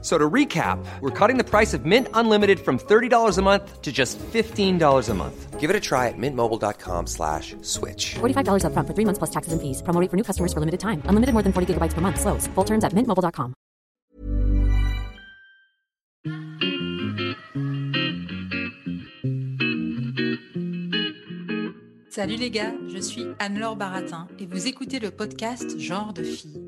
So to recap, we're cutting the price of Mint Unlimited from $30 a month to just $15 a month. Give it a try at mintmobile.com slash switch. $45 upfront for three months plus taxes and fees. Promo rate for new customers for limited time. Unlimited more than 40 gigabytes per month. Slows. Full terms at mintmobile.com. Salut les gars, je suis Anne-Laure Baratin et vous écoutez le podcast Genre de fille.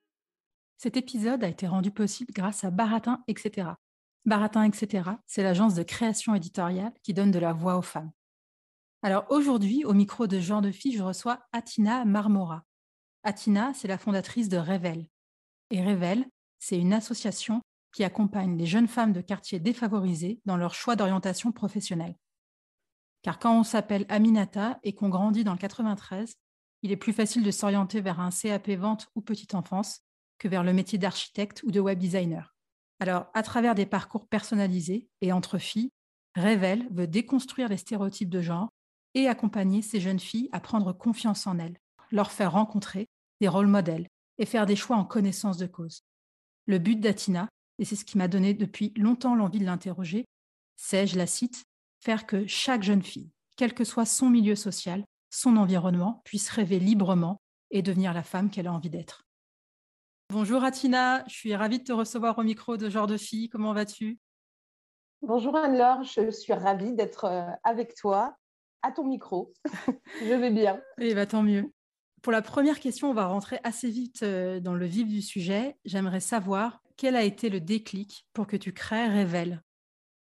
Cet épisode a été rendu possible grâce à Baratin, etc. Baratin, etc., c'est l'agence de création éditoriale qui donne de la voix aux femmes. Alors aujourd'hui, au micro de Genre de Fille, je reçois Atina Marmora. Atina, c'est la fondatrice de Révèle. Et Révèle, c'est une association qui accompagne les jeunes femmes de quartiers défavorisés dans leur choix d'orientation professionnelle. Car quand on s'appelle Aminata et qu'on grandit dans le 93, il est plus facile de s'orienter vers un CAP vente ou petite enfance que vers le métier d'architecte ou de web designer. Alors, à travers des parcours personnalisés et entre filles, Révèle veut déconstruire les stéréotypes de genre et accompagner ces jeunes filles à prendre confiance en elles, leur faire rencontrer des rôles modèles et faire des choix en connaissance de cause. Le but d'Atina, et c'est ce qui m'a donné depuis longtemps l'envie de l'interroger, c'est, je la cite, faire que chaque jeune fille, quel que soit son milieu social, son environnement, puisse rêver librement et devenir la femme qu'elle a envie d'être. Bonjour Atina, je suis ravie de te recevoir au micro de Genre de Fille. Comment vas-tu? Bonjour Anne-Laure, je suis ravie d'être euh, avec toi à ton micro. je vais bien. Eh bien, tant mieux. Pour la première question, on va rentrer assez vite euh, dans le vif du sujet. J'aimerais savoir quel a été le déclic pour que tu crées Révèle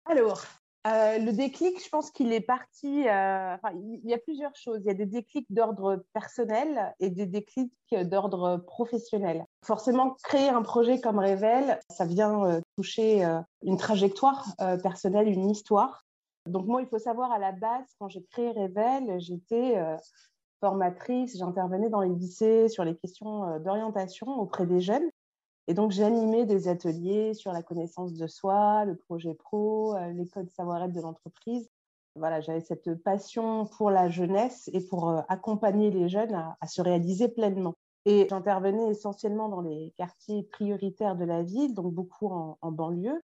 Alors, euh, le déclic, je pense qu'il est parti. Euh, il y a plusieurs choses. Il y a des déclics d'ordre personnel et des déclics d'ordre professionnel. Forcément, créer un projet comme Révèle, ça vient euh, toucher une trajectoire personnelle, une histoire. Donc moi, il faut savoir à la base, quand j'ai créé Révèle, j'étais formatrice, j'intervenais dans les lycées sur les questions d'orientation auprès des jeunes. Et donc, j'ai animé des ateliers sur la connaissance de soi, le projet pro, euh, les codes savoir-être de l'entreprise. Voilà, j'avais cette passion pour la jeunesse et pour euh, accompagner les jeunes à, se réaliser pleinement. Et j'intervenais essentiellement dans les quartiers prioritaires de la ville, donc beaucoup en, banlieue.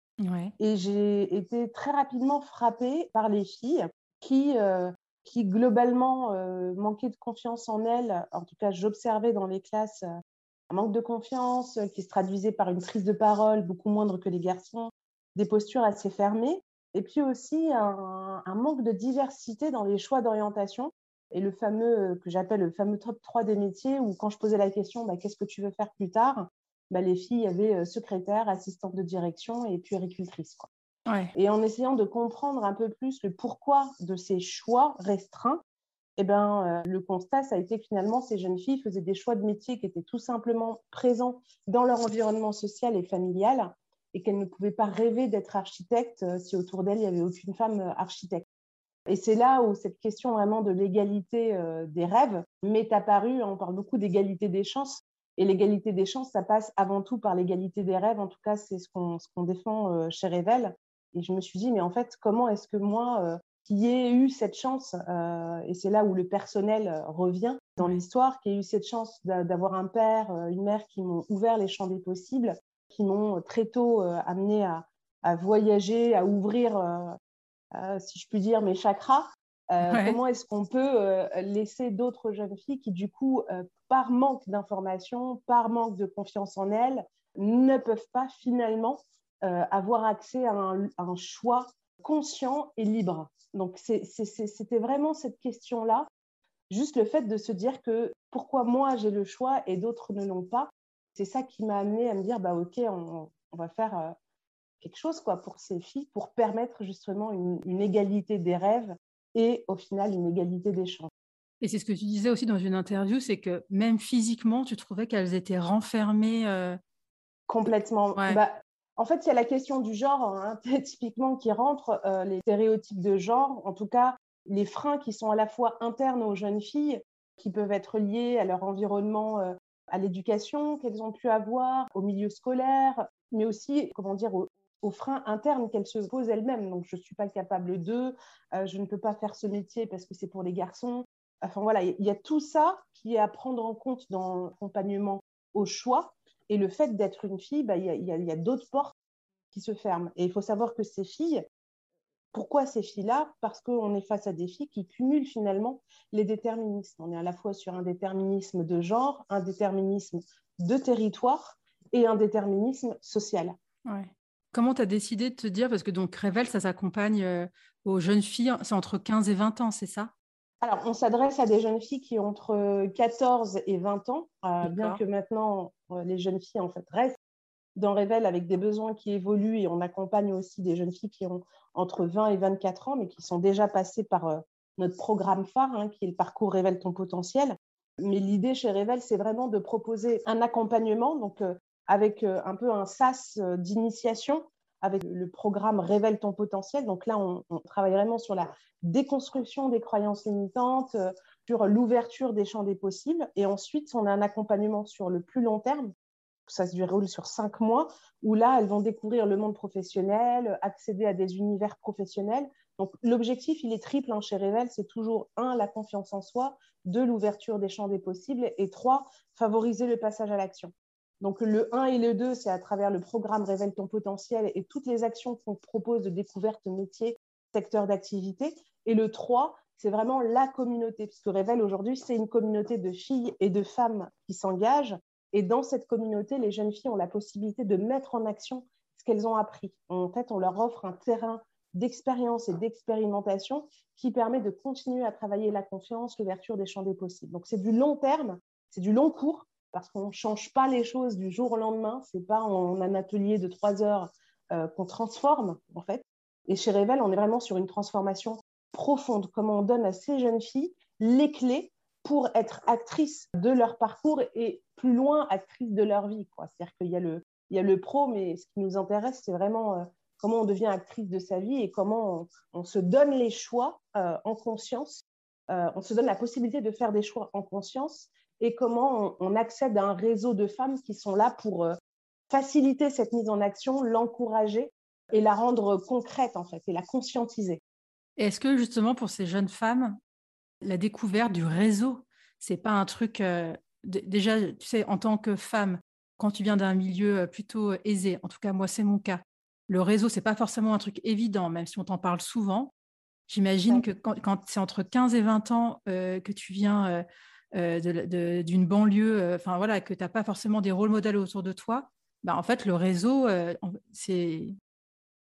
Et j'ai été très rapidement frappée par les filles qui, euh, qui globalement manquaient de confiance en elles. En tout cas, j'observais dans les classes un manque de confiance euh, qui se traduisait par une prise de parole beaucoup moindre que les garçons, des postures assez fermées, et puis aussi un, manque de diversité dans les choix d'orientation. Et le fameux, euh, que j'appelle le fameux top 3 des métiers, où quand je posais la question, bah, qu'est-ce que tu veux faire plus tard bah, Les filles avaient euh, secrétaire, assistante de direction et puéricultrice. Quoi. Et en essayant de comprendre un peu plus le pourquoi de ces choix restreints, eh ben, euh, le constat, ça a été que finalement, ces jeunes filles faisaient des choix de métier qui étaient tout simplement présents dans leur environnement social et familial et qu'elles ne pouvaient pas rêver d'être architectes euh, si autour d'elles, il n'y avait aucune femme architecte. Et c'est là où cette question vraiment de l'égalité des rêves m'est apparue. On parle beaucoup d'égalité des chances. Et l'égalité des chances, ça passe avant tout par l'égalité des rêves. En tout cas, c'est ce qu'on défend chez Revel. Et je me suis dit, mais en fait, comment est-ce que moi, qui ait eu cette chance, euh, et c'est là où le personnel euh, revient dans l'histoire, qui ait eu cette chance d'avoir un père, euh, une mère qui m'ont ouvert les champs des possibles, qui m'ont très tôt amené à, à, voyager, à ouvrir, si je puis dire, mes chakras. Comment est-ce qu'on peut laisser d'autres jeunes filles qui, du coup, par manque d'information, par manque de confiance en elles, ne peuvent pas finalement avoir accès à un, à un choix conscient et libre? Donc, c'était vraiment cette question-là. Juste le fait de se dire que pourquoi moi j'ai le choix et d'autres ne l'ont pas, c'est ça qui m'a amené à me dire bah ok, on, va faire, euh, quelque chose quoi, pour ces filles, pour permettre justement une, égalité des rêves et au final une égalité des chances. Et c'est ce que tu disais aussi dans une interview, c'est que même physiquement, tu trouvais qu'elles étaient renfermées. Euh, Complètement. Bah, en fait, il y a la question du genre, hein, typiquement, qui rentre, euh, les stéréotypes de genre, en tout cas, les freins qui sont à la fois internes aux jeunes filles, qui peuvent être liés à leur environnement, euh, à l'éducation qu'elles ont pu avoir, au milieu scolaire, mais aussi, comment dire, aux, freins internes qu'elles se posent elles-mêmes. Donc, je ne suis pas capable d'eux, je ne peux pas faire ce métier parce que c'est pour les garçons. Enfin voilà, il y a tout ça qui est à prendre en compte dans l'accompagnement au choix. Et le fait d'être une fille, bah, il y a, d'autres portes qui se ferment. Et il faut savoir que ces filles, pourquoi ces filles-là? Parce qu'on est face à des filles qui cumulent finalement les déterminismes. On est à la fois sur un déterminisme de genre, un déterminisme de territoire et un déterminisme social. Comment tu as décidé de te dire, parce que donc Révèle, ça s'accompagne euh, aux jeunes filles, c'est entre 15 et 20 ans, c'est ça? Alors, on s'adresse à des jeunes filles qui ont entre 14 et 20 ans, euh, bien que maintenant, euh, les jeunes filles, en fait, restent dans Révèle avec des besoins qui évoluent et on accompagne aussi des jeunes filles qui ont entre 20 et 24 ans, mais qui sont déjà passées par euh, notre programme phare, hein, qui est le parcours Révèle ton potentiel. Mais l'idée chez Révèle, c'est vraiment de proposer un accompagnement, donc avec un peu un sas d'initiation avec le programme Révèle ton potentiel. Donc là, on, travaille vraiment sur la déconstruction des croyances limitantes, euh, sur l'ouverture des champs des possibles. Et ensuite, on a un accompagnement sur le plus long terme. Ça se déroule sur cinq mois, où là, elles vont découvrir le monde professionnel, accéder à des univers professionnels. Donc, l'objectif, il est triple hein, chez Révèle. C'est toujours, un, la confiance en soi, deux, l'ouverture des champs des possibles, et trois, favoriser le passage à l'action. Donc le 1 et le 2, c'est à travers le programme Révèle ton potentiel et toutes les actions qu'on propose de découverte métier, secteur d'activité. Et le 3, c'est vraiment la communauté, puisque Révèle aujourd'hui, c'est une communauté de filles et de femmes qui s'engagent. Et dans cette communauté, les jeunes filles ont la possibilité de mettre en action ce qu'elles ont appris. En fait, on leur offre un terrain d'expérience et d'expérimentation qui permet de continuer à travailler la confiance, l'ouverture des champs des possibles. Donc c'est du long terme, c'est du long cours, parce qu'on ne change pas les choses du jour au lendemain. Ce n'est pas en un atelier de trois heures euh, qu'on transforme, en fait. Et chez Révèle, on est vraiment sur une transformation profonde. Comment on donne à ces jeunes filles les clés pour être actrices de leur parcours et plus loin, actrices de leur vie. C'est-à-dire qu'il y, a le, il y a le pro, mais ce qui nous intéresse, c'est vraiment euh, comment on devient actrice de sa vie et comment on, se donne les choix euh, en conscience. on se donne la possibilité de faire des choix en conscience et comment on, accède à un réseau de femmes qui sont là pour euh, faciliter cette mise en action, l'encourager et la rendre concrète en fait et la conscientiser. Est-ce que justement pour ces jeunes femmes, la découverte du réseau, c'est pas un truc euh, déjà tu sais en tant que femme quand tu viens d'un milieu euh, plutôt aisé, en tout cas moi c'est mon cas. Le réseau c'est pas forcément un truc évident même si on t'en parle souvent. J'imagine que quand, c'est entre 15 et 20 ans que tu viens euh, d'une banlieue, euh, enfin voilà, que tu n'as pas forcément des rôles modèles autour de toi, bah, en fait, le réseau, euh, c'est.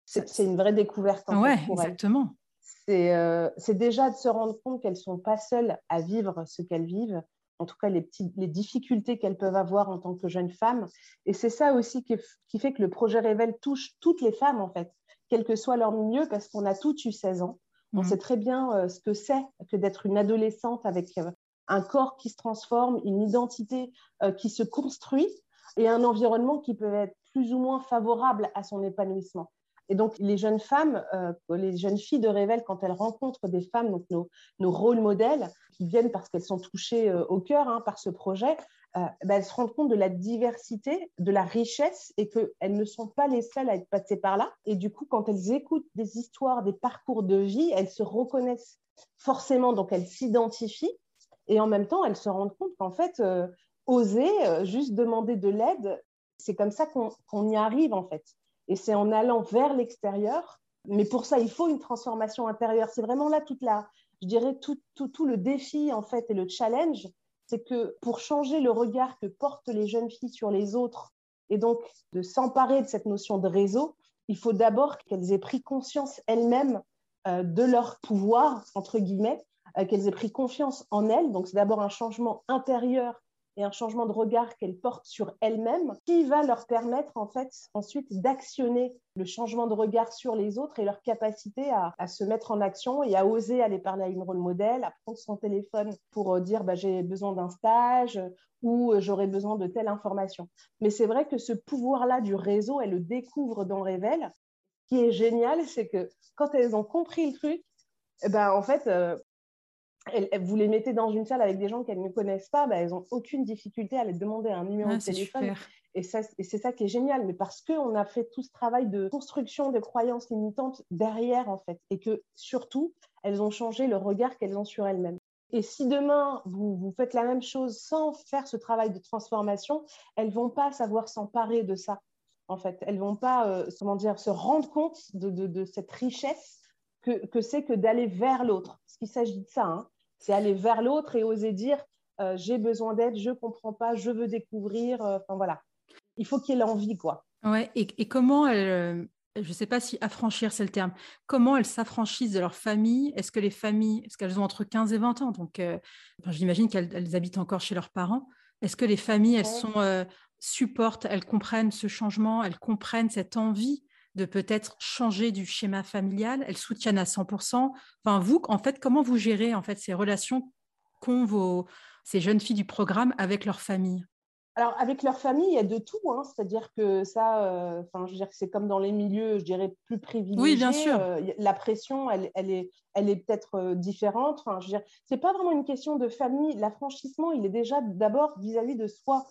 C'est une vraie découverte. Oui, exactement. C'est déjà de se rendre compte qu'elles ne sont pas seules à vivre ce qu'elles vivent, en tout cas les, petites, les difficultés qu'elles peuvent avoir en tant que jeunes femmes. Et c'est ça aussi qui, qui, fait que le projet Révèle touche toutes les femmes, en fait, quel que soit leur milieu, parce qu'on a toutes eu 16 ans. On mmh. sait très bien ce que c'est que d'être une adolescente avec un corps qui se transforme, une identité euh, qui se construit et un environnement qui peut être plus ou moins favorable à son épanouissement. Et donc, les jeunes femmes, euh, les jeunes filles de Révèle, quand elles rencontrent des femmes, donc nos, nos rôles modèles, qui viennent parce qu'elles sont touchées euh, au cœur hein, par ce projet, ben, elles se rendent compte de la diversité, de la richesse et qu'elles ne sont pas les seules à être passées par là. Et du coup, quand elles écoutent des histoires, des parcours de vie, elles se reconnaissent forcément, donc elles s'identifient et en même temps, elles se rendent compte qu'en fait, euh, oser, euh, juste demander de l'aide, c'est comme ça qu'on y arrive en fait. Et c'est en allant vers l'extérieur. Mais pour ça, il faut une transformation intérieure. C'est vraiment là toute la, je dirais, tout, tout, tout le défi en fait et le challenge. C'est que pour changer le regard que portent les jeunes filles sur les autres et donc de s'emparer de cette notion de réseau, il faut d'abord qu'elles aient pris conscience elles-mêmes euh, de leur pouvoir, entre guillemets, qu'elles aient pris confiance en elles. Donc, c'est d'abord un changement intérieur et un changement de regard qu'elles portent sur elles-mêmes qui va leur permettre en fait ensuite d'actionner le changement de regard sur les autres et leur capacité à, se mettre en action et à oser aller parler à une rôle modèle, à prendre son téléphone pour euh, dire bah, j'ai besoin d'un stage ou euh, j'aurais besoin de telle information. Mais c'est vrai que ce pouvoir-là du réseau, elles le découvrent dans Révèle. Ce qui est génial, c'est que quand elles ont compris le truc, eh ben, en fait, euh, vous les mettez dans une salle avec des gens qu'elles ne connaissent pas, bah, elles n'ont aucune difficulté à les demander un numéro ah, de téléphone. Et, c'est ça qui est génial, mais parce qu'on a fait tout ce travail de construction de croyances limitantes derrière, en fait, et que surtout, elles ont changé le regard qu'elles ont sur elles-mêmes. Et si demain, vous, vous, faites la même chose sans faire ce travail de transformation, elles vont pas savoir s'emparer de ça, en fait. Elles vont pas, euh, comment dire, se rendre compte de, de, cette richesse que, que c'est que d'aller vers l'autre. Parce qu'il s'agit de ça, hein c'est aller vers l'autre et oser dire euh, j'ai besoin d'aide, je comprends pas, je veux découvrir. Euh, enfin voilà, il faut qu'il y ait l'envie quoi. Ouais. Et, comment elles, euh, je ne sais pas si affranchir c'est le terme, comment elles s'affranchissent de leur famille? Est-ce que les familles, est-ce qu'elles ont entre 15 et 20 ans Donc j'imagine qu'elles habitent encore chez leurs parents. Est-ce que les familles, elles sont supportent, elles comprennent ce changement, elles comprennent cette envie de peut-être changer du schéma familial, elles soutiennent à 100%. Enfin, vous, en fait, comment vous gérez en fait ces relations qu'ont vos, ces jeunes filles du programme avec leur famille? Alors, avec leur famille, il y a de tout. Hein. C'est-à-dire que ça, euh, je veux dire que c'est comme dans les milieux, je dirais, plus privilégiés. Oui, bien sûr. Euh, la pression, elle, elle est, elle est peut-être euh, différente. Enfin, je veux dire, c'est pas vraiment une question de famille. L'affranchissement, il est déjà d'abord vis-à-vis de soi.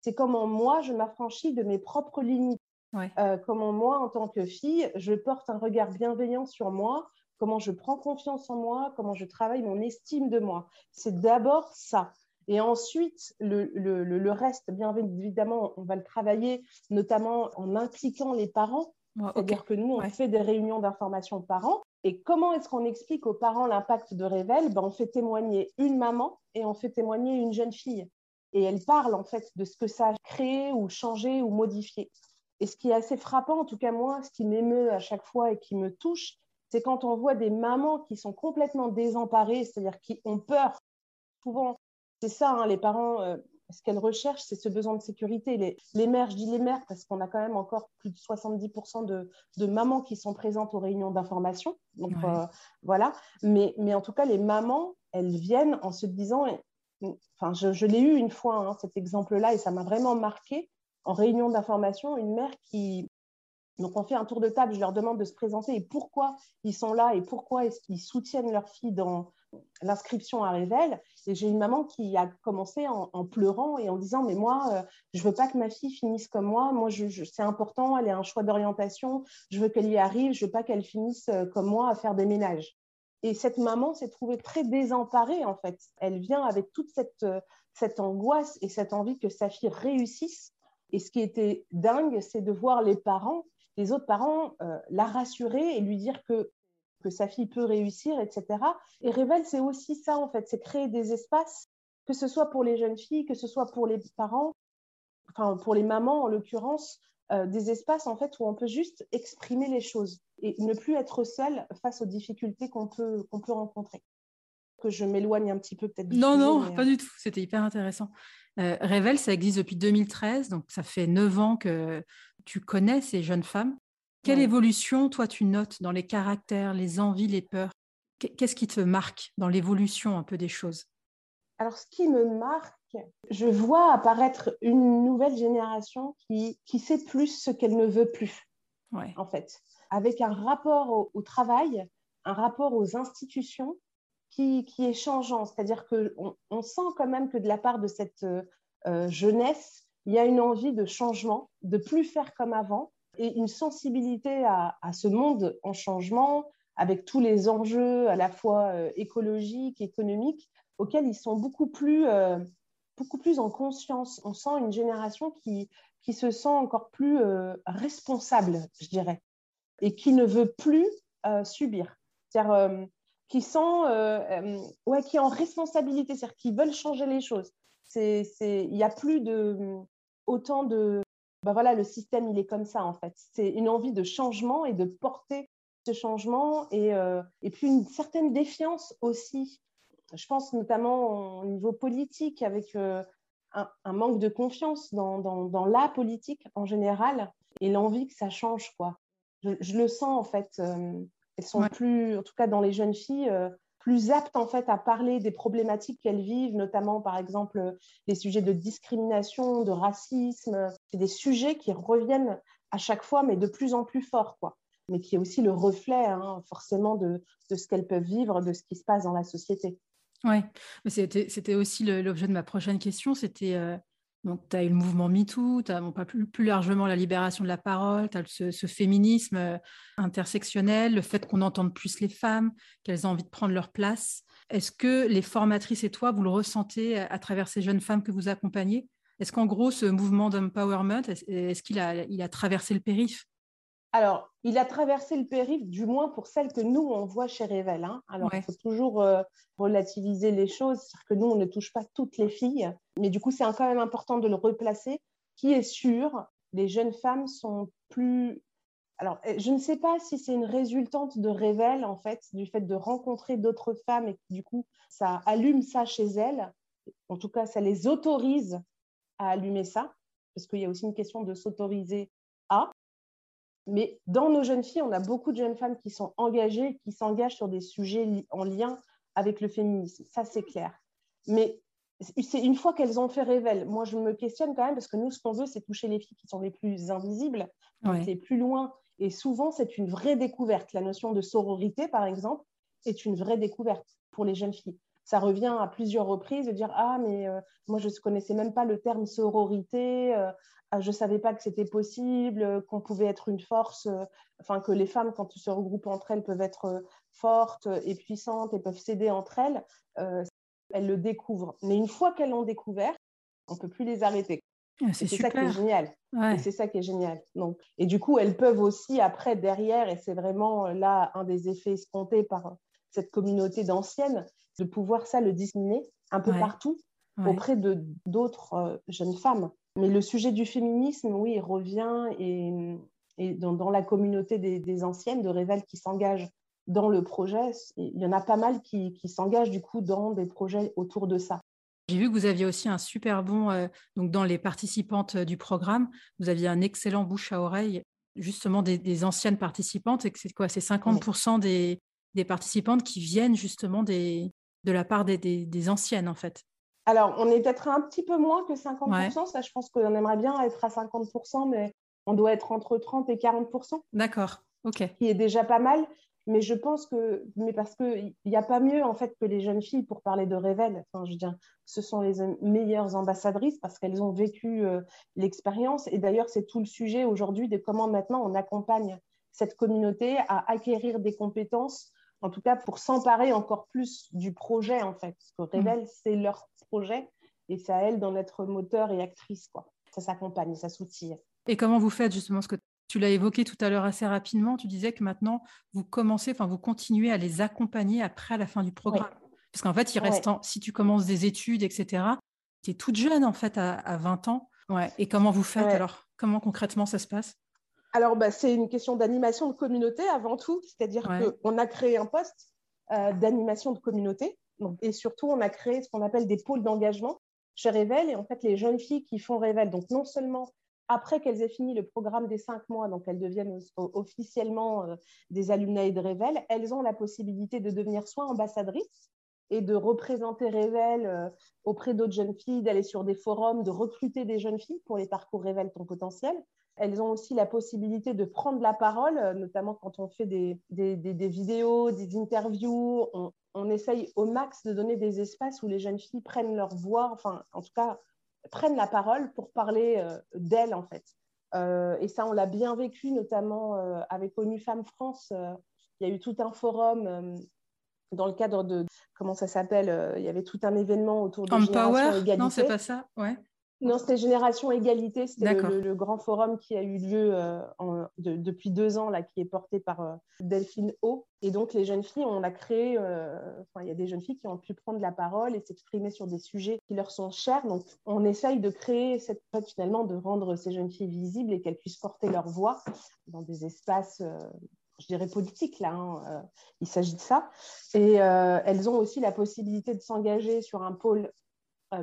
C'est comment moi, je m'affranchis de mes propres limites. Euh, comment moi, en tant que fille, je porte un regard bienveillant sur moi, comment je prends confiance en moi, comment je travaille mon estime de moi. C'est d'abord ça. Et ensuite, le, reste, bien évidemment, on va le travailler notamment en impliquant les parents. C'est-à-dire que nous, on fait des réunions d'information parents. Et comment est-ce qu'on explique aux parents l'impact de Révèle ben, On fait témoigner une maman et on fait témoigner une jeune fille. Et elle parle en fait de ce que ça a créé ou changé ou modifié. Et ce qui est assez frappant, en tout cas moi, ce qui m'émeut à chaque fois et qui me touche, c'est quand on voit des mamans qui sont complètement désemparées, c'est-à-dire qui ont peur. Souvent, c'est ça, hein, les parents, euh, ce qu'elles recherchent, c'est ce besoin de sécurité. Les, les, mères, je dis les mères parce qu'on a quand même encore plus de 70% de, de, mamans qui sont présentes aux réunions d'information. Donc euh, voilà. Mais, mais en tout cas, les mamans, elles viennent en se disant, enfin, je, je l'ai eu une fois, hein, cet exemple-là, et ça m'a vraiment marqué en réunion d'information, une mère qui... Donc on fait un tour de table, je leur demande de se présenter et pourquoi ils sont là et pourquoi est-ce qu'ils soutiennent leur fille dans l'inscription à Révèle. Et j'ai une maman qui a commencé en, pleurant et en disant mais moi euh, je veux pas que ma fille finisse comme moi. Moi c'est important, elle a un choix d'orientation, je veux qu'elle y arrive, je veux pas qu'elle finisse euh, comme moi à faire des ménages. Et cette maman s'est trouvée très désemparée en fait. Elle vient avec toute cette, euh, cette angoisse et cette envie que sa fille réussisse et ce qui était dingue, c'est de voir les parents, les autres parents, euh, la rassurer et lui dire que, que sa fille peut réussir, etc. Et Révèle, c'est aussi ça, en fait, c'est créer des espaces, que ce soit pour les jeunes filles, que ce soit pour les parents, enfin pour les mamans en l'occurrence, euh, des espaces en fait où on peut juste exprimer les choses et ne plus être seul face aux difficultés qu'on peut, qu'on peut rencontrer. Que je m'éloigne un petit peu peut-être Non, non, pas euh, du tout. C'était hyper intéressant. Euh, Révèle, ça existe depuis 2013, donc ça fait neuf ans que tu connais ces jeunes femmes. Quelle évolution, toi, tu notes dans les caractères, les envies, les peurs? Qu'est-ce qui te marque dans l'évolution un peu des choses? Alors, ce qui me marque, je vois apparaître une nouvelle génération qui, qui sait plus ce qu'elle ne veut plus, en fait, avec un rapport au, travail, un rapport aux institutions qui, est changeant. C'est-à-dire qu'on on sent quand même que de la part de cette euh, jeunesse, il y a une envie de changement, de plus faire comme avant, et une sensibilité à, ce monde en changement, avec tous les enjeux à la fois euh, écologiques, économiques, auxquels ils sont beaucoup plus, euh, beaucoup plus en conscience. On sent une génération qui, qui se sent encore plus responsable, je dirais, et qui ne veut plus subir. Qui sont euh, euh, ouais, qui en responsabilité, c'est-à-dire qui veulent changer les choses. Il n'y a plus de autant de ben voilà, le système il est comme ça en fait. C'est une envie de changement et de porter ce changement et, euh, et puis une certaine défiance aussi. Je pense notamment au niveau politique avec un, manque de confiance dans, dans, la politique en général et l'envie que ça change. Quoi. Je, le sens en fait. Elles sont plus, en tout cas dans les jeunes filles, euh, plus aptes en fait à parler des problématiques qu'elles vivent, notamment par exemple les sujets de discrimination, de racisme. C'est des sujets qui reviennent à chaque fois, mais de plus en plus fort, quoi. Mais qui est aussi le reflet, hein, forcément, de, de ce qu'elles peuvent vivre, de ce qui se passe dans la société. Oui, c'était aussi l'objet de ma prochaine question. C'était euh, donc tu as eu le mouvement MeToo, tu as pas plus, largement la libération de la parole, tu as ce, féminisme euh, intersectionnel, le fait qu'on entende plus les femmes, qu'elles ont envie de prendre leur place. Est-ce que les formatrices et toi, vous le ressentez à, travers ces jeunes femmes que vous accompagnez? Est-ce qu'en gros, ce mouvement d'empowerment, est-ce qu'il a, a traversé le périph' Alors, il a traversé le périph', du moins pour celles que nous, on voit chez Revel. Hein. Alors, il faut toujours euh, relativiser les choses, c'est-à-dire que nous, on ne touche pas toutes les filles, mais du coup, c'est quand même important de le replacer. Qui est sûr, les jeunes femmes sont plus... Alors, euh, je ne sais pas si c'est une résultante de Revel, en fait, du fait de rencontrer d'autres femmes et que du coup, ça allume ça chez elles. En tout cas, ça les autorise à allumer ça, parce qu'il y a aussi une question de s'autoriser à. Mais dans nos jeunes filles, on a beaucoup de jeunes femmes qui sont engagées, qui s'engagent sur des sujets en lien avec le féminisme. Ça, c'est clair. Mais c'est une fois qu'elles ont fait révèle, moi, je me questionne quand même parce que nous, ce qu'on veut, c'est toucher les filles qui sont les plus invisibles, les plus loin. Et souvent, c'est une vraie découverte. La notion de sororité, par exemple, est une vraie découverte pour les jeunes filles ça revient à plusieurs reprises de dire ah mais euh, moi je ne connaissais même pas le terme sororité, euh, ah, je ne savais pas que c'était possible, qu'on pouvait être une force, euh, enfin que les femmes quand elles se regroupent entre elles peuvent être fortes et puissantes et peuvent s'aider entre elles, elles le découvrent. Mais une fois qu'elles l'ont découvert, on ne peut plus les arrêter. Ah, c'est ça qui est génial. C'est ça qui est génial. Donc, et du coup, elles peuvent aussi après derrière, et c'est vraiment là un des effets escomptés par cette communauté d'anciennes, de pouvoir ça le disséminer un peu partout auprès de d'autres euh, jeunes femmes. Mais le sujet du féminisme, oui, il revient et, et dans, la communauté des, anciennes de Rével qui s'engagent dans le projet, il y en a pas mal qui, qui s'engagent du coup dans des projets autour de ça. J'ai vu que vous aviez aussi un super bon, euh, donc dans les participantes euh, du programme, vous aviez un excellent bouche à oreille justement des, anciennes participantes et que c'est quoi C'est 50% des, des participantes qui viennent justement des, de la part des, anciennes, en fait Alors, on est peut-être un petit peu moins que 50%. Ça, je pense qu'on aimerait bien être à 50%, mais on doit être entre 30 et 40%. D'accord, OK. Qui est déjà pas mal. Mais je pense que, mais parce qu'il n'y a pas mieux en fait que les jeunes filles pour parler de Révèle. Enfin, je veux dire, ce sont les meilleures ambassadrices parce qu'elles ont vécu euh, l'expérience. Et d'ailleurs, c'est tout le sujet aujourd'hui de comment maintenant on accompagne cette communauté à acquérir des compétences en tout cas pour s'emparer encore plus du projet, en fait. Parce que Révèle, mm. c'est leur projet et c'est à elles d'en être moteur et actrice. Quoi. Ça s'accompagne, ça soutient. Et comment vous faites justement ce que tu l'as évoqué tout à l'heure assez rapidement, tu disais que maintenant, vous commencez, enfin, vous continuez à les accompagner après à la fin du programme. Parce qu'en fait, il reste, si tu commences des études, etc., tu es toute jeune, en fait, à, 20 ans. Ouais. Et comment vous faites alors? Comment concrètement ça se passe? Alors, bah, c'est une question d'animation de communauté avant tout, c'est-à-dire qu'on a créé un poste euh, d'animation de communauté, et surtout, on a créé ce qu'on appelle des pôles d'engagement. Chez Révèle, et en fait, les jeunes filles qui font Révèle, donc non seulement après qu'elles aient fini le programme des cinq mois, donc elles deviennent officiellement euh, des alumni de Révèle, elles ont la possibilité de devenir soit ambassadrices et de représenter Révèle euh, auprès d'autres jeunes filles, d'aller sur des forums, de recruter des jeunes filles pour les parcours Révèle ton potentiel. Elles ont aussi la possibilité de prendre la parole, euh, notamment quand on fait des, vidéos, des interviews. On, essaye au max de donner des espaces où les jeunes filles prennent leur voix, enfin, en tout cas, prennent la parole pour parler euh, d'elles, en fait. Euh, et ça, on l'a bien vécu, notamment avec ONU Femmes France. il y a eu tout un forum dans le cadre de comment ça s'appelle Il y avait tout un événement autour de Empower Non, c'est pas ça. Ouais. Non, c'était Génération Égalité, c'était le, grand forum qui a eu lieu euh, depuis deux ans, là, qui est porté par euh, Delphine O. Et donc, les jeunes filles, on a créé, euh, il y a des jeunes filles qui ont pu prendre la parole et s'exprimer sur des sujets qui leur sont chers. Donc, on essaye de créer cette finalement, de rendre ces jeunes filles visibles et qu'elles puissent porter leur voix dans des espaces je dirais politiques, là, hein, il s'agit de ça. Et elles ont aussi la possibilité de s'engager sur un pôle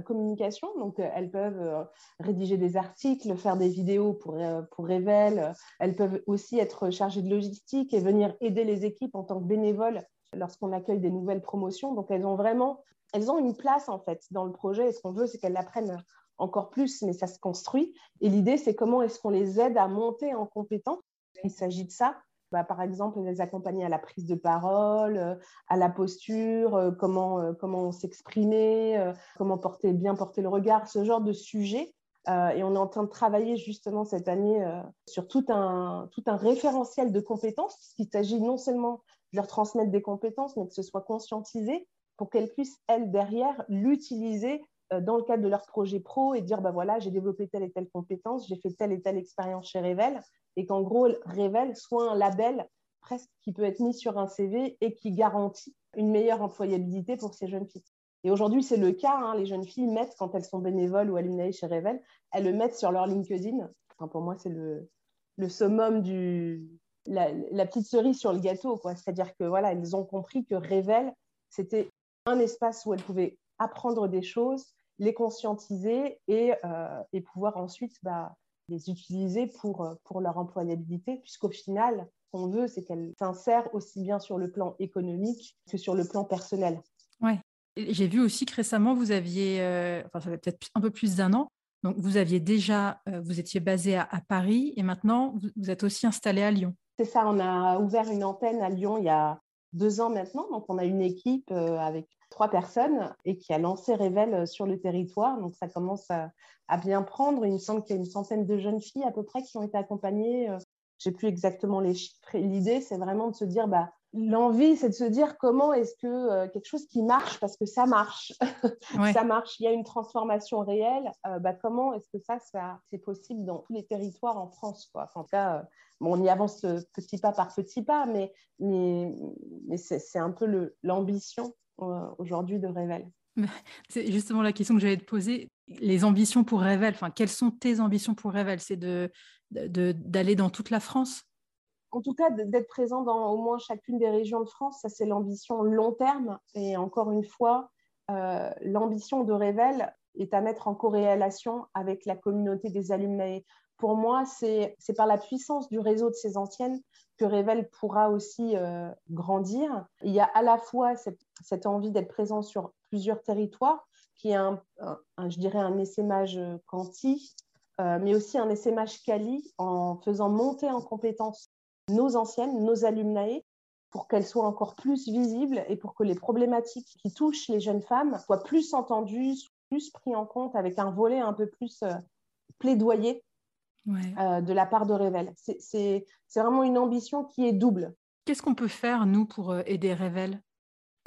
communication. Donc, elles peuvent rédiger des articles, faire des vidéos pour, pour Revel. Elles peuvent aussi être chargées de logistique et venir aider les équipes en tant que bénévoles lorsqu'on accueille des nouvelles promotions. Donc, elles ont vraiment elles ont une place en fait dans le projet. Et ce qu'on veut, c'est qu'elles l'apprennent encore plus, mais ça se construit. Et l'idée, c'est comment est-ce qu'on les aide à monter en compétence. Il s'agit de ça. Bah, par exemple, les accompagner à la prise de parole, euh, à la posture, euh, comment, euh, comment s'exprimer, comment porter, bien porter le regard, ce genre de sujet. et on est en train de travailler justement cette année sur tout un, tout un référentiel de compétences, puisqu'il s'agit non seulement de leur transmettre des compétences, mais que ce soit conscientisé pour qu'elles puissent, elles, derrière, l'utiliser dans le cadre de leur projet pro et dire, bah voilà, j'ai développé telle et telle compétence, j'ai fait telle et telle expérience chez Revel, et qu'en gros, Revel soit un label presque qui peut être mis sur un CV et qui garantit une meilleure employabilité pour ces jeunes filles. Et aujourd'hui, c'est le cas. Hein, les jeunes filles mettent, quand elles sont bénévoles ou alumnae chez Revel, elles le mettent sur leur LinkedIn. Pour moi, c'est le, summum du, la, petite cerise sur le gâteau. C'est-à-dire que voilà, elles ont compris que Revel, c'était un espace où elles pouvaient apprendre des choses, les conscientiser et, euh, pouvoir ensuite bah, les utiliser pour, euh, pour leur employabilité, puisqu'au final, ce qu'on veut, c'est qu'elles s'insèrent aussi bien sur le plan économique que sur le plan personnel. Oui. J'ai vu aussi que récemment, vous aviez, euh, enfin, ça fait peut-être un peu plus d'un an, donc vous aviez déjà, vous étiez basé à, Paris et maintenant, vous, êtes aussi installé à Lyon. C'est ça, on a ouvert une antenne à Lyon il y a deux ans maintenant. Donc, on a une équipe avec trois personnes et qui a lancé Révèle euh, sur le territoire. Donc, ça commence à, bien prendre. Il me semble qu'il y a une centaine de jeunes filles à peu près qui ont été accompagnées. Euh, je n'ai plus exactement les chiffres. L'idée, c'est vraiment de se dire, bah, l'envie, c'est de se dire comment est-ce que euh, quelque chose qui marche, parce que ça marche, ça marche, il y a une transformation réelle, bah, comment est-ce que ça, ça c'est possible dans tous les territoires en France quoi. En tout cas, on y avance petit pas par petit pas, mais, mais, mais c'est un peu l'ambition euh, aujourd'hui de Revel C'est justement la question que j'allais te poser. Les ambitions pour Revel, enfin, quelles sont tes ambitions pour Revel? C'est d'aller de, d'aller dans toute la France? En tout cas, d'être présent dans au moins chacune des régions de France, ça c'est l'ambition long terme. Et encore une fois, euh, l'ambition de Revel est à mettre en corrélation avec la communauté des alumni pour moi, c'est par la puissance du réseau de ces anciennes que Revel pourra aussi euh, grandir. Il y a à la fois cette, envie d'être présent sur plusieurs territoires, qui est, un, je dirais, un essaimage quanti, euh, mais aussi un essaimage quali en faisant monter en compétence nos anciennes, nos alumnae, pour qu'elles soient encore plus visibles et pour que les problématiques qui touchent les jeunes femmes soient plus entendues, plus prises en compte avec un volet un peu plus euh, plaidoyer euh, de la part de Revel. C'est vraiment une ambition qui est double. Qu'est-ce qu'on peut faire, nous, pour euh, aider Revel?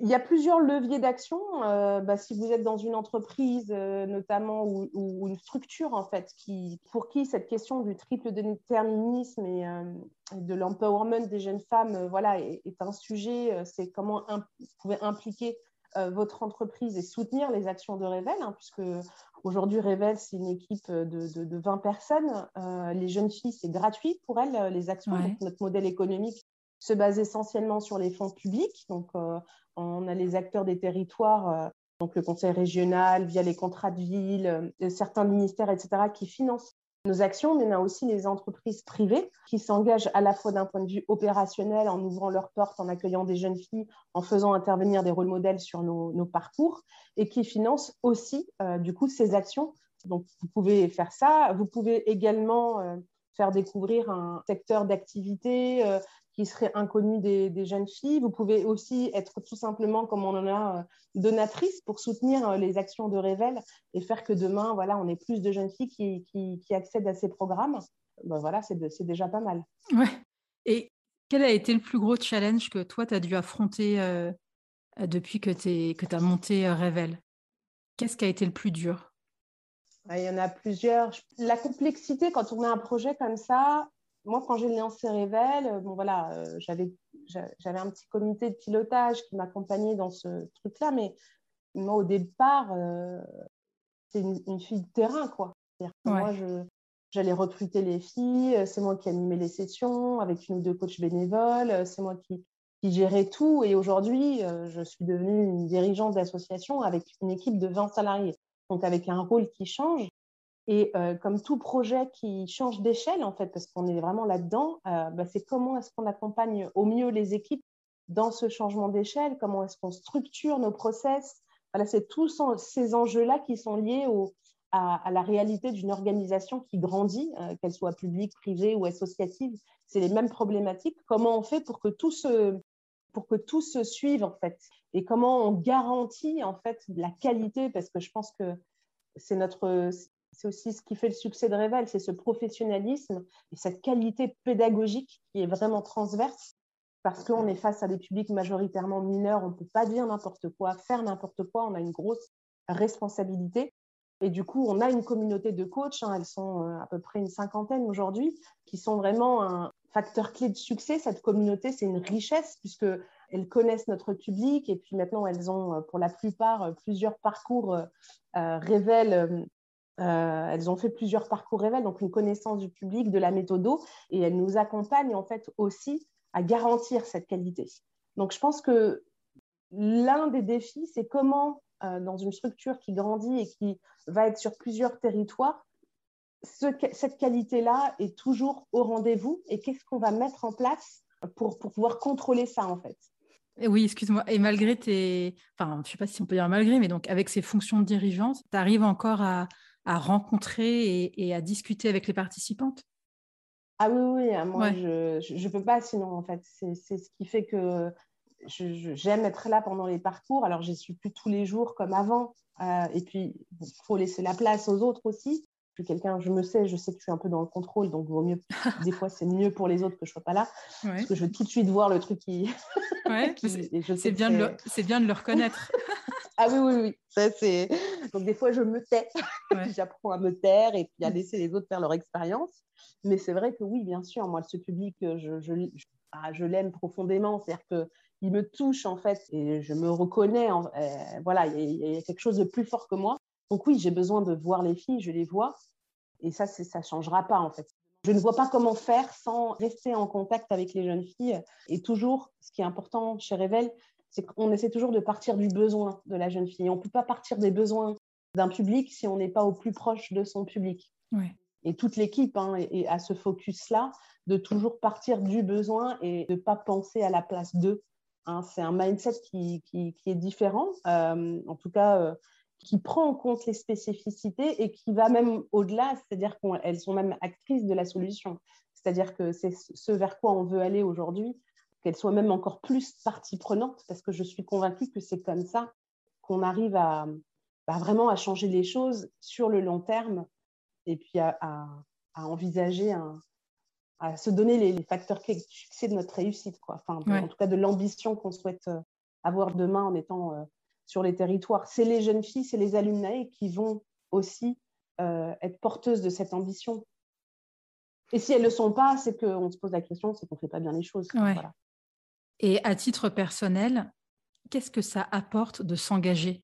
Il y a plusieurs leviers d'action. Euh, bah, si vous êtes dans une entreprise, notamment, ou, une structure, en fait, qui, pour qui cette question du triple déterminisme et, de l'empowerment des jeunes femmes voilà, est, un sujet, c'est comment vous pouvez impliquer votre entreprise et soutenir les actions de Revel, hein, puisque Aujourd'hui, Revel, c'est une équipe de, 20 personnes. Euh, les jeunes filles, c'est gratuit pour elles, les actions. notre modèle économique se base essentiellement sur les fonds publics. Donc, euh, on a les acteurs des territoires, euh, donc le conseil régional, via les contrats de ville, certains ministères, etc., qui financent actions, mais on a aussi les entreprises privées qui s'engagent à la fois d'un point de vue opérationnel en ouvrant leurs portes, en accueillant des jeunes filles, en faisant intervenir des rôles modèles sur nos, parcours et qui financent aussi euh, du coup ces actions. Donc vous pouvez faire ça. Vous pouvez également euh, faire découvrir un secteur d'activité euh, qui serait inconnu des, jeunes filles. Vous pouvez aussi être tout simplement, comme on en a, euh, donatrice pour soutenir euh, les actions de Rével et faire que demain, voilà, on ait plus de jeunes filles qui, qui, accèdent à ces programmes. Ben voilà, c'est déjà pas mal. Ouais. Et quel a été le plus gros challenge que toi, tu as dû affronter euh, depuis que tu as monté Rével? Qu'est-ce qui a été le plus dur? Il y en a plusieurs. La complexité, quand on a un projet comme ça, moi, quand j'ai lancé Rével, euh, bon, voilà, euh, j'avais, j'avais un petit comité de pilotage qui m'accompagnait dans ce truc-là, mais moi, au départ, euh, c'est une, fille de terrain, quoi. Moi, je, j'allais recruter les filles, c'est moi qui animais les sessions avec une ou deux coachs bénévoles, c'est moi qui, qui gérais tout. Et aujourd'hui, je suis devenue une dirigeante d'association avec une équipe de 20 salariés. donc avec un rôle qui change. Et euh, comme tout projet qui change d'échelle, en fait, parce qu'on est vraiment là-dedans, euh, bah, c'est comment est-ce qu'on accompagne au mieux les équipes dans ce changement d'échelle, comment est-ce qu'on structure nos process. Voilà, c'est tous ces enjeux-là qui sont liés à, la réalité d'une organisation qui grandit, euh, qu'elle soit publique, privée ou associative. C'est les mêmes problématiques. Comment on fait pour que tout se, pour que tout se suive en fait? Et comment on garantit en fait la qualité? Parce que je pense que c'est notre c'est aussi ce qui fait le succès de Rével, c'est ce professionnalisme et cette qualité pédagogique qui est vraiment transverse parce qu'on est face à des publics majoritairement mineurs, on ne peut pas dire n'importe quoi, faire n'importe quoi, on a une grosse responsabilité. Et du coup, on a une communauté de coachs, hein, elles sont euh, à peu près une cinquantaine aujourd'hui, qui sont vraiment un facteur clé de succès. Cette communauté, c'est une richesse puisque elles connaissent notre public et puis maintenant, elles ont euh, pour la plupart euh, plusieurs parcours euh, euh, elles ont fait plusieurs parcours révèlent, donc une connaissance du public, de la méthode, et elles nous accompagnent en fait aussi à garantir cette qualité. Donc je pense que l'un des défis, c'est comment, euh, dans une structure qui grandit et qui va être sur plusieurs territoires, cette qualité-là est toujours au rendez-vous et qu'est-ce qu'on va mettre en place pour, pour pouvoir contrôler ça en fait. Oui, excuse-moi. Et malgré tes. Enfin, je ne sais pas si on peut dire malgré, mais donc avec ces fonctions de dirigeante, tu arrives encore à, à rencontrer et, à discuter avec les participantes Ah oui, oui, moi je ne peux pas sinon en fait. C'est ce qui fait que j'aime être là pendant les parcours. Alors je suis plus tous les jours comme avant. Euh, et puis il faut laisser la place aux autres aussi. Suis quelqu'un, je me sais, je sais que je suis un peu dans le contrôle, donc vaut mieux. Des fois, c'est mieux pour les autres que je sois pas là, parce que je veux tout de suite voir le truc qui. Ouais, c'est bien, de le... bien de le reconnaître. Ah oui, oui, oui. Ça, c'est... Donc, des fois, je me tais. J'apprends à me taire et puis à laisser les autres faire leur expérience. Mais c'est vrai que oui, bien sûr, moi, ce public, je, je, ah, je, l'aime profondément. C'est-à-dire qu'il me touche, en fait, et je me reconnais. En... Euh, voilà, il y, a quelque chose de plus fort que moi. Donc, oui, j'ai besoin de voir les filles, je les vois. Et ça, ça ne changera pas, en fait. Je ne vois pas comment faire sans rester en contact avec les jeunes filles. Et toujours, ce qui est important chez Revel, c'est qu'on essaie toujours de partir du besoin de la jeune fille. On ne peut pas partir des besoins d'un public si on n'est pas au plus proche de son public. Et toute l'équipe hein, est, à ce focus-là, de toujours partir du besoin et de ne pas penser à la place d'eux. Hein. c'est un mindset qui, est différent, euh, en tout cas, euh, qui prend en compte les spécificités et qui va même au-delà, c'est-à-dire qu'elles sont même actrices de la solution. C'est-à-dire que c'est ce vers quoi on veut aller aujourd'hui, qu'elle soit même encore plus partie prenante, parce que je suis convaincue que c'est comme ça qu'on arrive à, bah, vraiment à changer les choses sur le long terme et puis à, envisager, à se donner les, facteurs clés de succès de notre réussite, quoi. Enfin, en tout cas de l'ambition qu'on souhaite euh, avoir demain en étant euh, sur les territoires. C'est les jeunes filles, c'est les alumni qui vont aussi euh, être porteuses de cette ambition. Et si elles ne le sont pas, c'est qu'on se pose la question, c'est qu'on ne fait pas bien les choses. Voilà. Et à titre personnel, qu'est-ce que ça apporte de s'engager?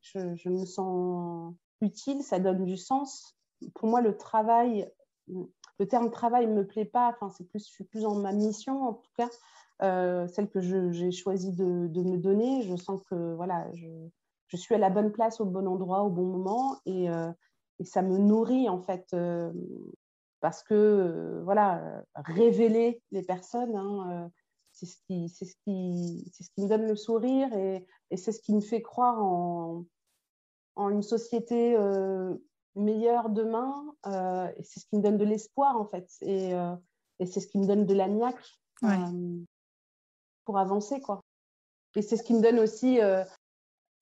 Je, me sens utile, ça donne du sens. Pour moi, le travail, le terme travail ne me plaît pas. Enfin, c'est plus, je suis plus dans ma mission, en tout cas, euh, celle que j'ai choisi de, me donner. Je sens que voilà, je, suis à la bonne place, au bon endroit, au bon moment, et, euh, ça me nourrit en fait. Euh, parce que voilà, révéler les personnes, hein, c'est ce, qui, ce, qui, ce qui me donne le sourire et, et c'est ce qui me fait croire en, en une société meilleure demain. et c'est ce qui me donne de l'espoir en fait. Et, et c'est ce qui me donne de la niaque pour avancer. Quoi. Et c'est ce qui me donne aussi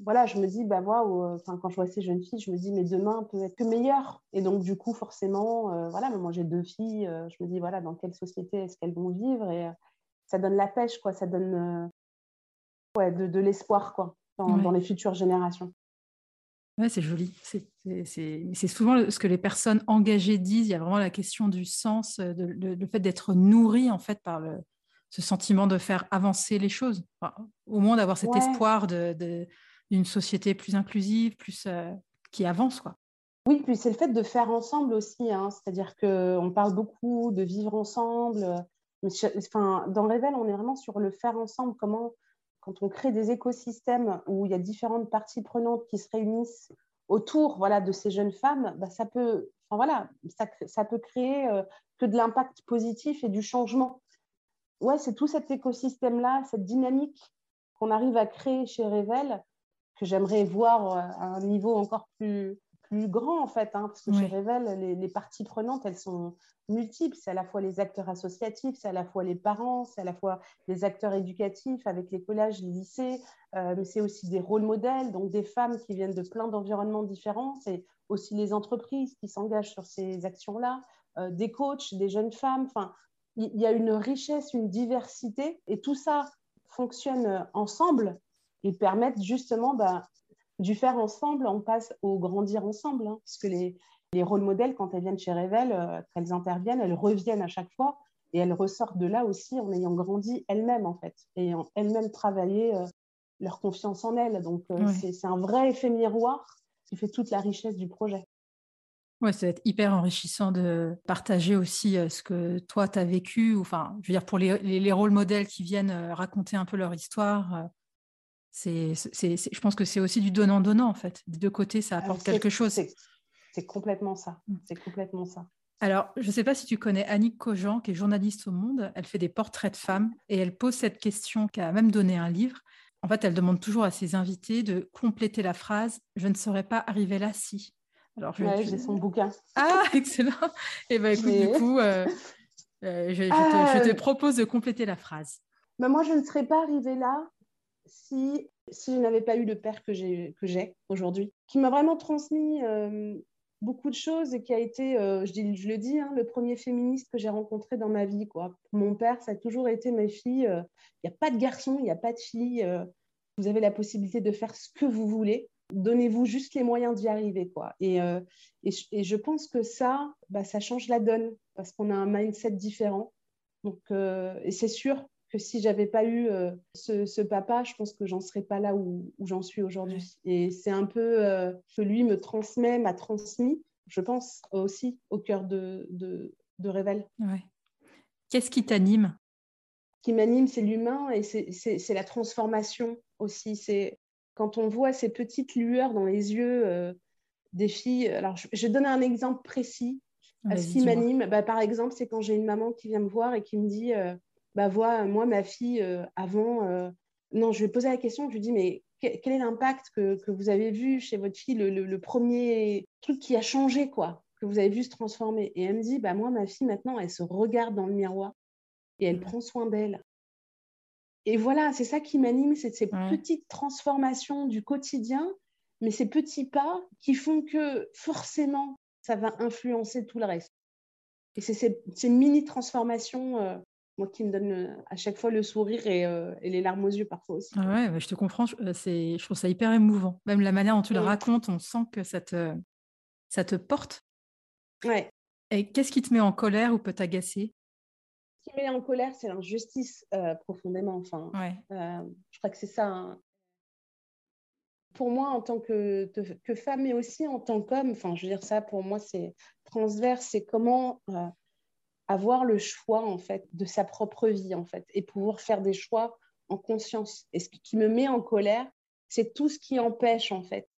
voilà, je me dis, bah, waouh, enfin, quand je vois ces jeunes filles, je me dis, mais demain peut être que meilleur. Et donc, du coup, forcément, euh, voilà, moi, j'ai deux filles, euh, je me dis, voilà, dans quelle société est-ce qu'elles vont vivre? Et euh, ça donne la pêche, quoi, ça donne ouais, de, de l'espoir, quoi, dans, les futures générations. Ouais, c'est joli. C'est souvent ce que les personnes engagées disent. Il y a vraiment la question du sens, de, le fait d'être nourri, en fait, par le, ce sentiment de faire avancer les choses. au moins d'avoir cet espoir de d'une société plus inclusive, plus euh, qui avance, quoi. Oui, puis c'est le fait de faire ensemble aussi. Hein. C'est-à-dire qu'on parle beaucoup de vivre ensemble. Mais enfin, dans Rével, on est vraiment sur le faire ensemble. Comment quand on crée des écosystèmes où il y a différentes parties prenantes qui se réunissent autour voilà, de ces jeunes femmes, bah, ça, peut, enfin, voilà, ça, ça peut créer euh, que de l'impact positif et du changement. Ouais, c'est tout cet écosystème-là, cette dynamique qu'on arrive à créer chez Revel que j'aimerais voir euh, à un niveau encore plus, plus grand en fait, hein, parce que chez Revel, les, les, parties prenantes, elles sont multiples. C'est à la fois les acteurs associatifs, c'est à la fois les parents, c'est à la fois les acteurs éducatifs avec les collèges, les lycées, euh, mais c'est aussi des rôles modèles, donc des femmes qui viennent de plein d'environnements différents, c'est aussi les entreprises qui s'engagent sur ces actions-là, euh, des coachs, des jeunes femmes, enfin, il y, a une richesse, une diversité, et tout ça fonctionne ensemble et permettent justement bah, du faire ensemble, on passe au grandir ensemble, hein, parce que les, les rôles modèles, quand elles viennent chez Revel, euh, elles interviennent, elles reviennent à chaque fois et elles ressortent de là aussi en ayant grandi elles-mêmes, en fait, et en elles-mêmes travaillé euh, leur confiance en elles. Donc, euh, ouais. c'est un vrai effet miroir qui fait toute la richesse du projet. Ouais, ça va être hyper enrichissant de partager aussi ce que toi, tu as vécu. Enfin, je veux dire, pour les, les, les rôles modèles qui viennent raconter un peu leur histoire, c'est, je pense que c'est aussi du donnant-donnant, en fait. Des deux côtés, ça apporte quelque chose. C'est complètement ça. Mmh. C'est complètement ça. Alors, je ne sais pas si tu connais Annick Cogent, qui est journaliste au Monde. Elle fait des portraits de femmes et elle pose cette question, qui a même donné un livre. En fait, elle demande toujours à ses invités de compléter la phrase « Je ne serais pas arrivée là si ». Alors, je ouais, j'ai son bouquin. Ah, excellent. Et eh bien, écoute, Mais... du coup, euh, euh, je, je, ah, te, je, te, propose de compléter la phrase. Ben moi, je ne serais pas arrivée là si, si je n'avais pas eu le père que j'ai aujourd'hui, qui m'a vraiment transmis euh, beaucoup de choses et qui a été, euh, je, dis, je, le dis, hein, le premier féministe que j'ai rencontré dans ma vie. Quoi. Mon père, ça a toujours été mes filles. Il euh, n'y a pas de garçon, il n'y a pas de fille. Euh, vous avez la possibilité de faire ce que vous voulez. Donnez-vous juste les moyens d'y arriver. Quoi. Et, euh, et, et, je pense que ça, bah, ça change la donne parce qu'on a un mindset différent. Donc, et c'est sûr que si j'avais pas eu euh, ce, ce, papa, je pense que j'en serais pas là où, où j'en suis aujourd'hui. Et c'est un peu euh, que lui me transmet, m'a transmis, je pense aussi au cœur de, de, de Rével. Ouais. Qu'est-ce qui t'anime? Ce qui m'anime, c'est l'humain et c'est la transformation aussi. C'est quand on voit ces petites lueurs dans les yeux euh, des filles. Alors, je, je vais donner un exemple précis. ce qui m'anime, bah, par exemple, c'est quand j'ai une maman qui vient me voir et qui me dit euh, bah voilà, moi, ma fille, euh, avant, non, je lui ai posé la question, je lui dit, mais quel est l'impact que, que, vous avez vu chez votre fille, le, le, le, premier truc qui a changé, quoi, que vous avez vu se transformer? Et elle me dit, bah moi, ma fille, maintenant, elle se regarde dans le miroir et elle prend soin d'elle. Et voilà, c'est ça qui m'anime, c'est ces ouais. petites transformations du quotidien, mais ces petits pas qui font que forcément, ça va influencer tout le reste. Et c'est ces, ces mini transformations euh, moi qui me donne euh, à chaque fois le sourire et, euh, et les larmes aux yeux parfois aussi. Ah ouais, bah, je te comprends, je, je trouve ça hyper émouvant. Même la manière dont tu le racontes, on sent que ça te, ça te porte. Ouais. Et qu'est-ce qui te met en colère ou peut t'agacer? Ce qui me met en colère, c'est l'injustice euh, profondément. Enfin, ouais. euh, je crois que c'est ça. Hein. Pour moi, en tant que, que, femme, mais aussi en tant qu'homme, enfin, je veux dire ça, pour moi, c'est transverse. C'est comment euh, avoir le choix en fait de sa propre vie en fait et pouvoir faire des choix en conscience. Et ce qui me met en colère, c'est tout ce qui empêche en fait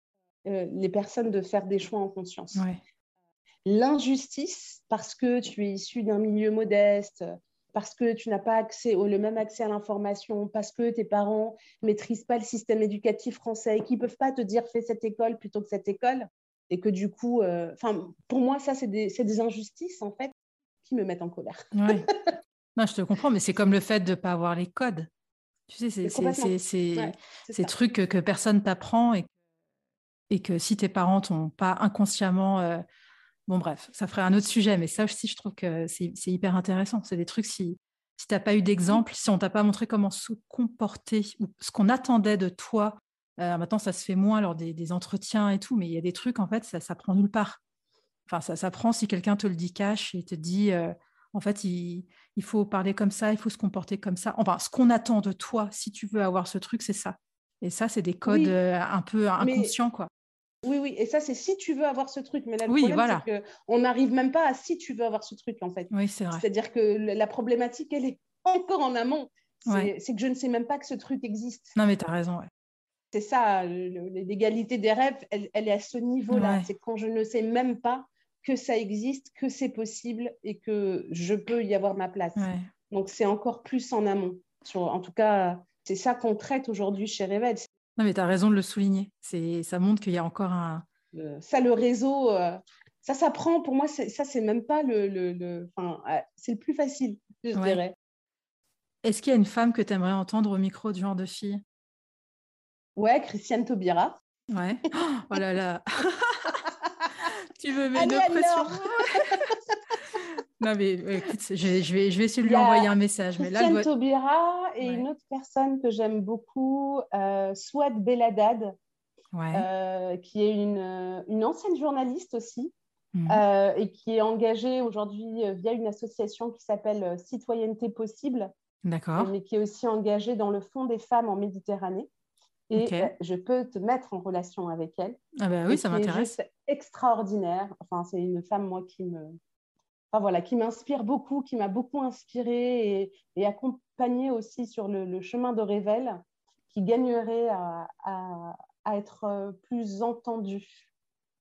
les personnes de faire des choix en conscience. Ouais. L'injustice parce que tu es issu d'un milieu modeste, parce que tu n'as pas accès au, le même accès à l'information, parce que tes parents maîtrisent pas le système éducatif français et qui peuvent pas te dire fais cette école plutôt que cette école et que du coup, enfin euh, pour moi ça c'est des, des injustices en fait qui me mettent en colère. Ouais. non, je te comprends, mais c'est comme le fait de ne pas avoir les codes. Tu sais, c'est ouais, ces trucs que, que personne t'apprend et, et que si tes parents t'ont pas inconsciemment. Euh... Bon, bref, ça ferait un autre sujet, mais ça aussi, je trouve que c'est hyper intéressant. C'est des trucs, si, si tu n'as pas eu d'exemple, si on t'a pas montré comment se comporter ou ce qu'on attendait de toi, euh, maintenant, ça se fait moins lors des, des, entretiens et tout, mais il y a des trucs, en fait, ça, ça prend nulle part. Enfin, ça s'apprend si quelqu'un te le dit cash et te dit, euh, en fait, il, il, faut parler comme ça, il faut se comporter comme ça. Enfin, ce qu'on attend de toi, si tu veux avoir ce truc, c'est ça. Et ça, c'est des codes oui, euh, un peu inconscients, quoi. Oui, oui, et ça, c'est si tu veux avoir ce truc. Mais là, le oui, problème, voilà. c'est qu'on n'arrive même pas à si tu veux avoir ce truc, en fait. Oui, c'est vrai. C'est-à-dire que la problématique, elle est encore en amont. C'est que je ne sais même pas que ce truc existe. Non, mais tu as raison, ouais. C'est ça, l'égalité des rêves, elle, est à ce niveau-là. C'est quand je ne sais même pas que ça existe, que c'est possible et que je peux y avoir ma place. Donc, c'est encore plus en amont. en tout cas, c'est ça qu'on traite aujourd'hui chez Revel. Non, mais tu as raison de le souligner. Ça montre qu'il y a encore un. ça, le réseau, euh, ça s'apprend. Pour moi, ça, c'est même pas le. le, Enfin, euh, c'est le plus facile, je dirais. Est-ce qu'il y a une femme que tu aimerais entendre au micro du genre de fille? Ouais, Christiane Taubira. Ouais. Oh là là. tu veux mettre de pression Non, mais écoute, je, vais, je, vais, je vais essayer de lui envoyer un message. Mais Taubira et une autre personne que j'aime beaucoup, euh, Swat Beladad, euh, qui est une, une, ancienne journaliste aussi. Mhm. Euh, et qui est engagée aujourd'hui euh, via une association qui s'appelle Citoyenneté Possible, D'accord. mais qui est aussi engagée dans le Fonds des femmes en Méditerranée. Et je peux te mettre en relation avec elle. Ah bah oui, ça m'intéresse. C'est extraordinaire. Enfin, c'est une femme, moi, qui me, voilà, qui m'inspire beaucoup, qui m'a beaucoup inspirée et, et accompagnée aussi sur le, chemin de Révèle, qui gagnerait à, à, être euh, plus entendue.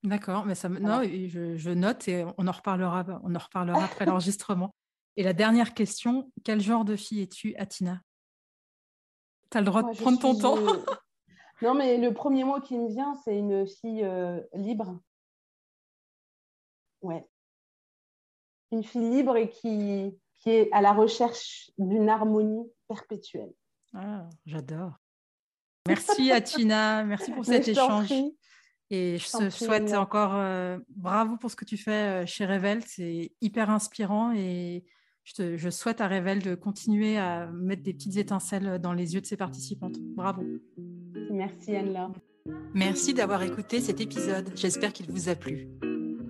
D'accord, mais ça, non, je, je, note et on en reparlera, on en reparlera après l'enregistrement. Et la dernière question, quel genre de fille es-tu, Atina Tu as le droit de prendre ton temps. non, mais le premier mot qui me vient, c'est une fille euh, libre. Ouais une fille libre et qui, qui est à la recherche d'une harmonie perpétuelle. Ah, j'adore. Merci Atina, merci pour cet échange. Et je te souhaite encore euh, bravo pour ce que tu fais euh, chez Revel. C'est hyper inspirant et je, te, je souhaite à Revel de continuer à mettre des petites étincelles dans les yeux de ses participantes. Bravo. Merci Anne-Laure. Merci d'avoir écouté cet épisode. J'espère qu'il vous a plu.